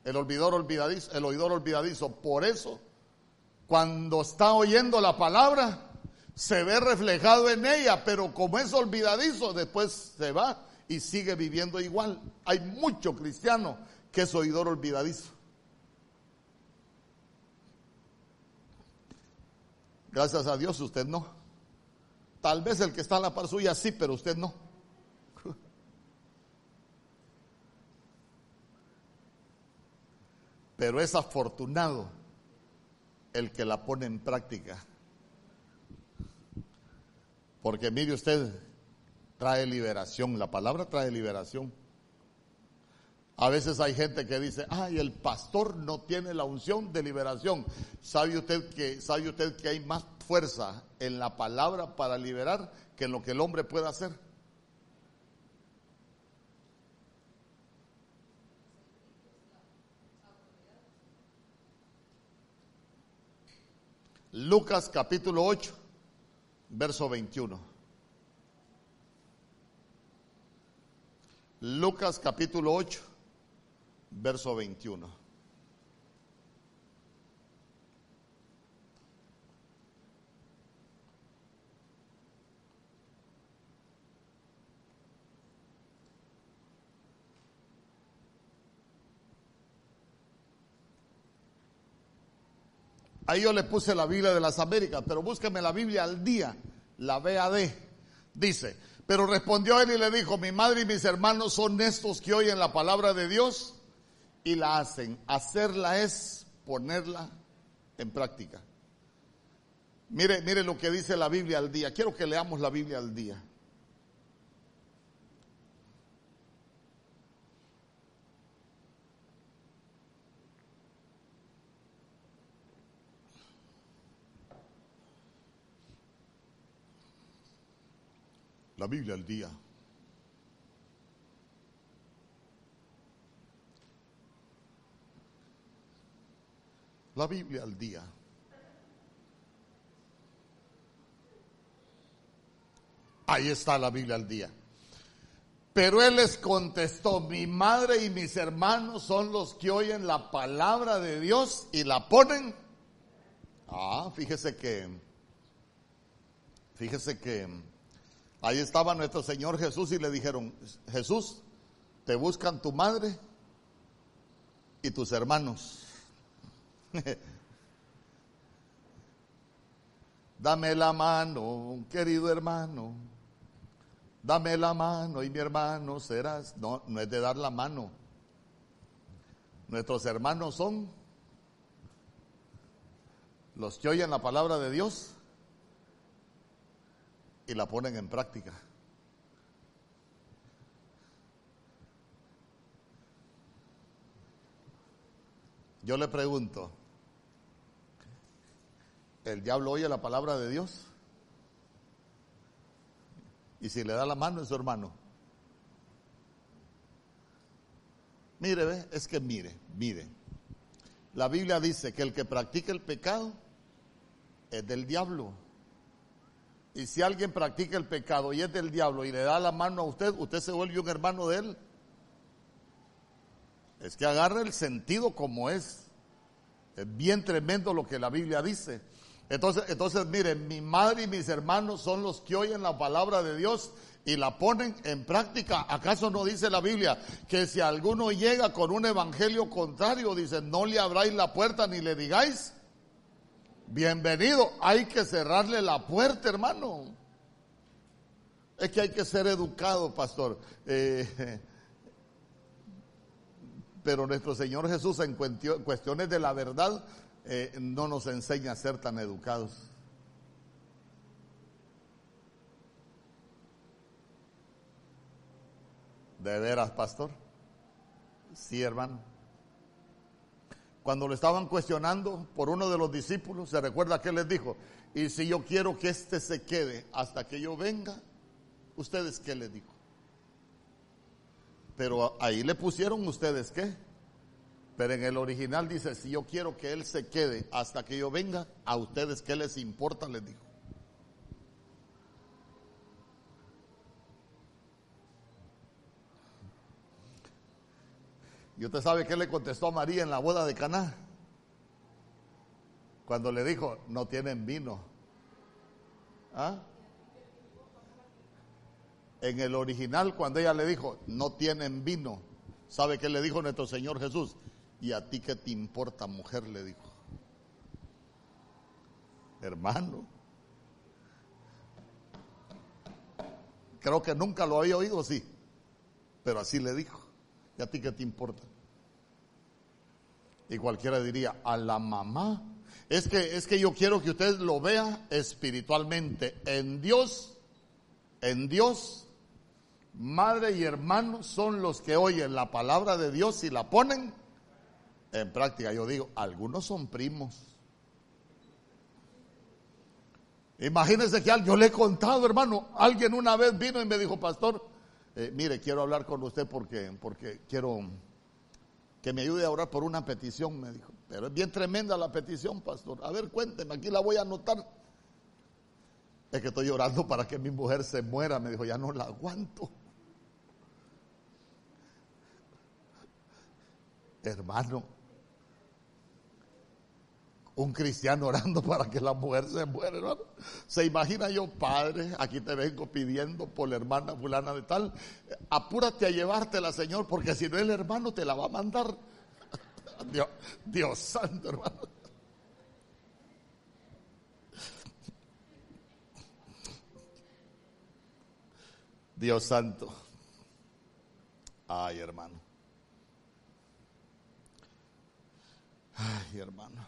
el olvidor olvidadizo, el oidor olvidadizo. Por eso, cuando está oyendo la palabra, se ve reflejado en ella, pero como es olvidadizo, después se va y sigue viviendo igual. Hay mucho cristiano que es oidor olvidadizo. Gracias a Dios usted no. Tal vez el que está en la par suya sí, pero usted no. Pero es afortunado el que la pone en práctica. Porque mire usted, trae liberación. La palabra trae liberación. A veces hay gente que dice, ay, el pastor no tiene la unción de liberación. ¿Sabe usted que, sabe usted que hay más fuerza en la palabra para liberar que en lo que el hombre puede hacer? Lucas capítulo 8, verso 21. Lucas capítulo 8, verso 21. Ahí yo le puse la Biblia de las Américas, pero búsqueme la Biblia al día, la BAD. Dice, pero respondió él y le dijo, mi madre y mis hermanos son estos que oyen la palabra de Dios y la hacen. Hacerla es ponerla en práctica. Mire, mire lo que dice la Biblia al día. Quiero que leamos la Biblia al día. La Biblia al día. La Biblia al día. Ahí está la Biblia al día. Pero él les contestó, mi madre y mis hermanos son los que oyen la palabra de Dios y la ponen. Ah, fíjese que, fíjese que Ahí estaba nuestro Señor Jesús y le dijeron, Jesús, te buscan tu madre y tus hermanos. Dame la mano, querido hermano. Dame la mano y mi hermano serás. No, no es de dar la mano. Nuestros hermanos son los que oyen la palabra de Dios y la ponen en práctica. Yo le pregunto, ¿el diablo oye la palabra de Dios? Y si le da la mano es su hermano. Mire, ¿ve? es que mire, mire. La Biblia dice que el que practica el pecado es del diablo. Y si alguien practica el pecado y es del diablo y le da la mano a usted, usted se vuelve un hermano de él. Es que agarra el sentido como es. Es bien tremendo lo que la Biblia dice. Entonces, entonces miren, mi madre y mis hermanos son los que oyen la palabra de Dios y la ponen en práctica. ¿Acaso no dice la Biblia que si alguno llega con un evangelio contrario, dice, no le abráis la puerta ni le digáis? Bienvenido, hay que cerrarle la puerta, hermano. Es que hay que ser educado, pastor. Eh, pero nuestro Señor Jesús en cuestiones de la verdad eh, no nos enseña a ser tan educados. ¿De veras, pastor? Sí, hermano. Cuando le estaban cuestionando por uno de los discípulos, se recuerda que les dijo, y si yo quiero que éste se quede hasta que yo venga, ¿ustedes qué le dijo? Pero ahí le pusieron ustedes qué. Pero en el original dice, si yo quiero que él se quede hasta que yo venga, a ustedes qué les importa, les dijo. ¿Y usted sabe qué le contestó a María en la boda de Caná? Cuando le dijo, no tienen vino. ¿Ah? En el original, cuando ella le dijo, no tienen vino, ¿sabe qué le dijo nuestro Señor Jesús? ¿Y a ti qué te importa, mujer? Le dijo. Hermano. Creo que nunca lo había oído así, pero así le dijo. ¿Y a ti qué te importa? Y cualquiera diría, a la mamá. Es que, es que yo quiero que usted lo vea espiritualmente. En Dios, en Dios, madre y hermano son los que oyen la palabra de Dios y la ponen en práctica. Yo digo, algunos son primos. Imagínense que yo le he contado, hermano, alguien una vez vino y me dijo, pastor, eh, mire, quiero hablar con usted porque, porque quiero que me ayude a orar por una petición, me dijo. Pero es bien tremenda la petición, pastor. A ver, cuénteme, aquí la voy a anotar. Es que estoy llorando para que mi mujer se muera. Me dijo, ya no la aguanto. Hermano, un cristiano orando para que la mujer se muera, hermano. Se imagina yo, padre, aquí te vengo pidiendo por la hermana fulana de tal, apúrate a llevártela, Señor, porque si no el hermano te la va a mandar. Dios, Dios santo, hermano. Dios santo. Ay, hermano. Ay, hermano.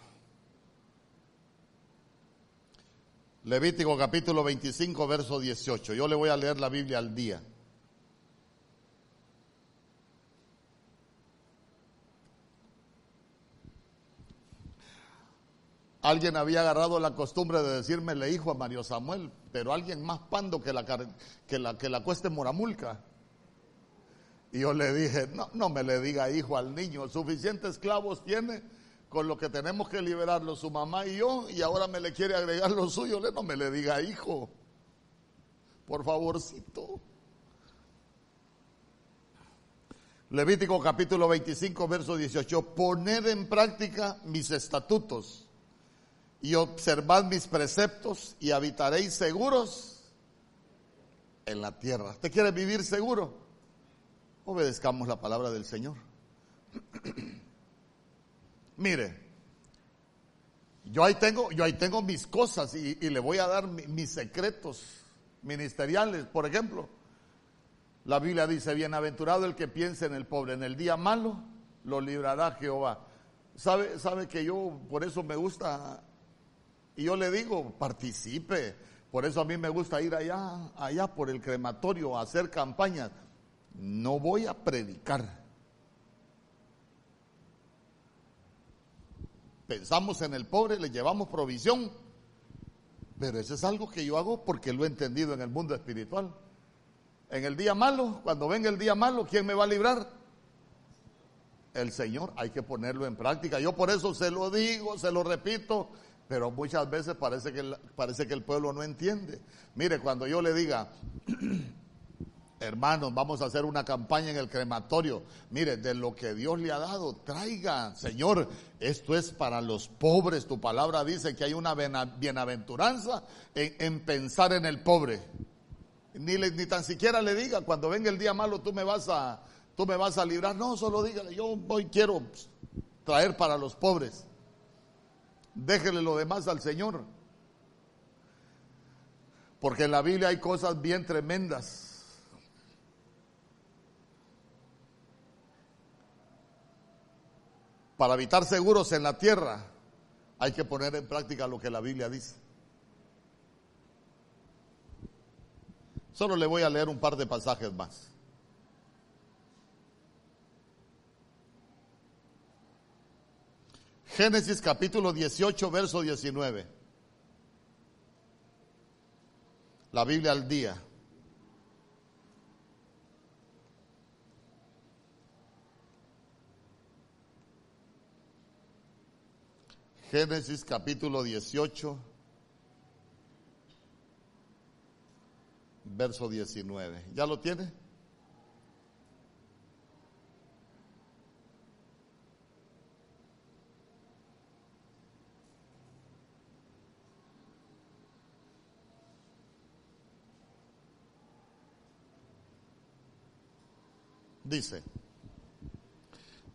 Levítico capítulo 25, verso 18. Yo le voy a leer la Biblia al día. Alguien había agarrado la costumbre de decirme le hijo a Mario Samuel, pero alguien más pando que la, que la, que la cueste moramulca. Y yo le dije, no, no me le diga hijo al niño, suficientes esclavos tiene con lo que tenemos que liberarlo su mamá y yo, y ahora me le quiere agregar lo suyo, no me le diga hijo, por favorcito. Levítico capítulo 25, verso 18, poned en práctica mis estatutos y observad mis preceptos y habitaréis seguros en la tierra. ¿Usted quiere vivir seguro? Obedezcamos la palabra del Señor. Mire, yo ahí tengo, yo ahí tengo mis cosas y, le voy a dar mis secretos ministeriales. Por ejemplo, la Biblia dice, bienaventurado el que piense en el pobre, en el día malo lo librará Jehová. ¿Sabe, sabe que yo por eso me gusta, y yo le digo, participe. Por eso a mí me gusta ir allá, allá por el crematorio a hacer campañas. No voy a predicar pensamos en el pobre, le llevamos provisión. Pero eso es algo que yo hago porque lo he entendido en el mundo espiritual. En el día malo, cuando venga el día malo, ¿quién me va a librar? El Señor, hay que ponerlo en práctica. Yo por eso se lo digo, se lo repito, pero muchas veces parece que, parece que el pueblo no entiende. Mire, cuando yo le diga, Hermanos, vamos a hacer una campaña en el crematorio. Mire, de lo que Dios le ha dado, traiga, Señor, esto es para los pobres. Tu palabra dice que hay una bienaventuranza en, pensar en el pobre. Ni, ni tan siquiera le diga, cuando venga el día malo, tú me vas a, tú me vas a librar. No, solo dígale, yo hoy quiero traer para los pobres. Déjele lo demás al Señor. Porque en la Biblia hay cosas bien tremendas Para habitar seguros en la tierra hay que poner en práctica lo que la Biblia dice. Solo le voy a leer un par de pasajes más. Génesis capítulo 18, verso 19. La Biblia al día. Génesis capítulo 18, verso 19. ¿Ya lo tiene? Dice,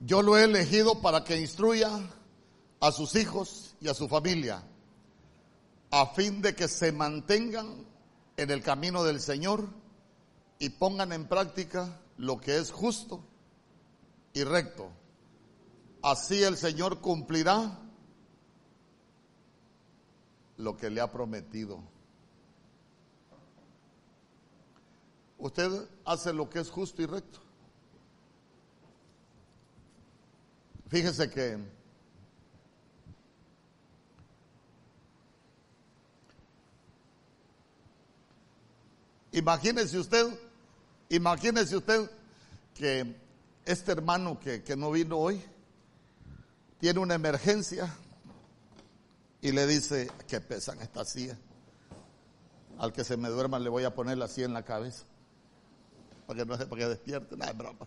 yo lo he elegido para que instruya a sus hijos y a su familia, a fin de que se mantengan en el camino del Señor y pongan en práctica lo que es justo y recto. Así el Señor cumplirá lo que le ha prometido. Usted hace lo que es justo y recto. Fíjese que Imagínese usted, imagínese usted que este hermano que, que no vino hoy, tiene una emergencia y le dice, que pesan estas sillas. Al que se me duerma le voy a poner la silla en la cabeza. Para que no se, para que despierte. Nada, broma.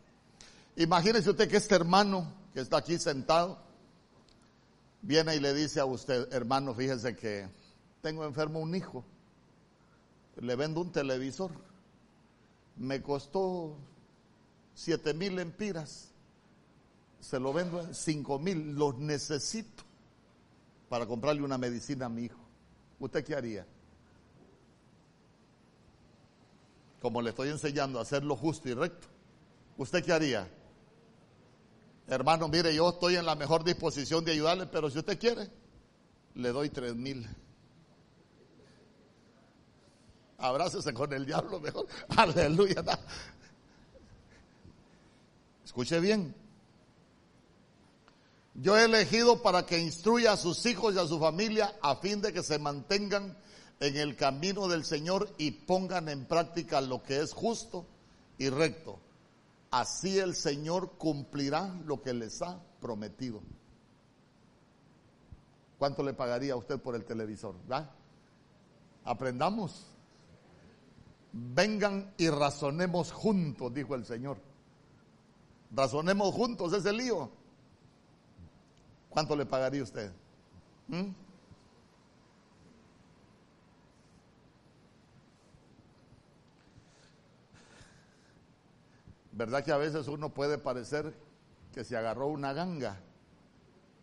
Imagínese usted que este hermano que está aquí sentado viene y le dice a usted, hermano, fíjese que tengo enfermo un hijo. Le vendo un televisor. Me costó siete mil empiras se lo vendo en cinco mil, los necesito para comprarle una medicina a mi hijo. ¿Usted qué haría? Como le estoy enseñando a hacer lo justo y recto, ¿usted qué haría? Hermano, mire, yo estoy en la mejor disposición de ayudarle, pero si usted quiere, le doy tres mil. Abrácese con el diablo mejor. Aleluya. Escuche bien. Yo he elegido para que instruya a sus hijos y a su familia a fin de que se mantengan en el camino del Señor y pongan en práctica lo que es justo y recto. Así el Señor cumplirá lo que les ha prometido. ¿Cuánto le pagaría a usted por el televisor? Aprendamos. Vengan y razonemos juntos, dijo el Señor. Razonemos juntos, es el lío. ¿Cuánto le pagaría usted? ¿Mm? ¿Verdad que a veces uno puede parecer que se agarró una ganga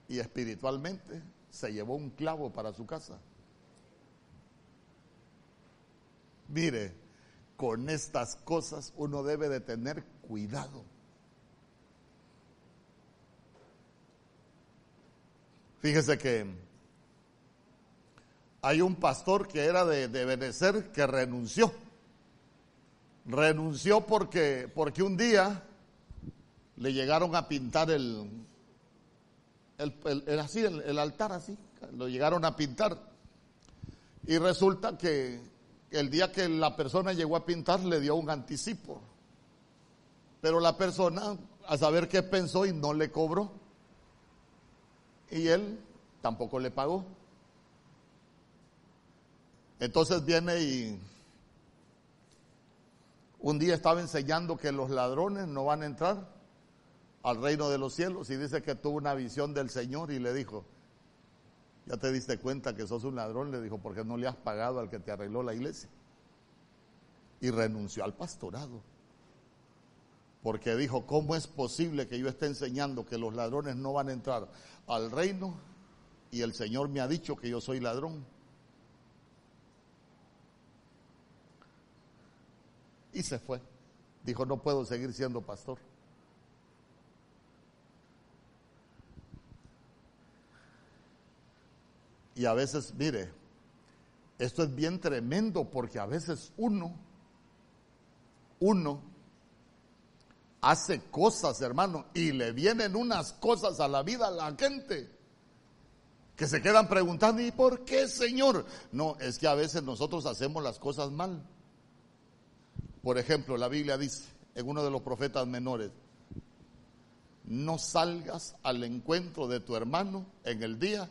y espiritualmente se llevó un clavo para su casa? Mire, con estas cosas uno debe de tener cuidado. Fíjese que hay un pastor que era de, de Benecer que renunció. Renunció porque, porque un día le llegaron a pintar el, el, así, el, altar así, lo llegaron a pintar. Y resulta que el día que la persona llegó a pintar le dio un anticipo. Pero la persona, a saber qué pensó y no le cobró y él tampoco le pagó. Entonces viene y un día estaba enseñando que los ladrones no van a entrar al reino de los cielos y dice que tuvo una visión del Señor y le dijo, ya te diste cuenta que sos un ladrón, le dijo, porque no le has pagado al que te arregló la iglesia. Y renunció al pastorado. Porque dijo, ¿cómo es posible que yo esté enseñando que los ladrones no van a entrar al reino y el Señor me ha dicho que yo soy ladrón. Y se fue. Dijo, no puedo seguir siendo pastor. Y a veces, mire, esto es bien tremendo porque a veces uno, uno hace cosas, hermano, y le vienen unas cosas a la vida a la gente que se quedan preguntando, ¿y por qué, Señor? No, es que a veces nosotros hacemos las cosas mal. Por ejemplo, la Biblia dice en uno de los profetas menores, no salgas al encuentro de tu hermano en el día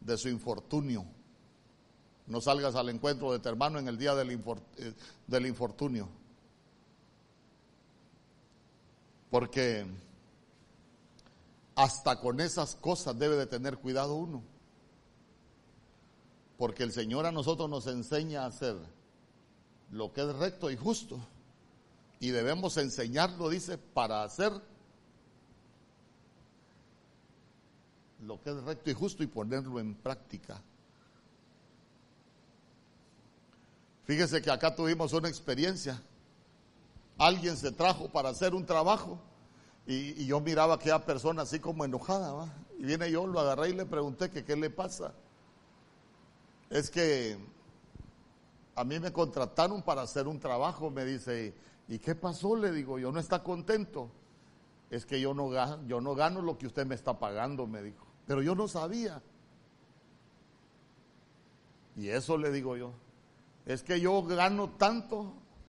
de su infortunio. No salgas al encuentro de tu hermano en el día del, eh, del infortunio. Porque hasta con esas cosas debe de tener cuidado uno. Porque el Señor a nosotros nos enseña a hacer lo que es recto y justo. Y debemos enseñarlo, dice, para hacer lo que es recto y justo y ponerlo en práctica. Fíjese que acá tuvimos una experiencia alguien se trajo para hacer un trabajo y, yo miraba a aquella persona así como enojada, y viene yo, lo agarré y le pregunté que qué le pasa. Es que a mí me contrataron para hacer un trabajo, me dice, ¿y qué pasó? Le digo, yo no está contento. Es que yo no, yo no gano lo que usted me está pagando, me dijo. Pero yo no sabía. Y eso le digo yo. Es que yo gano tanto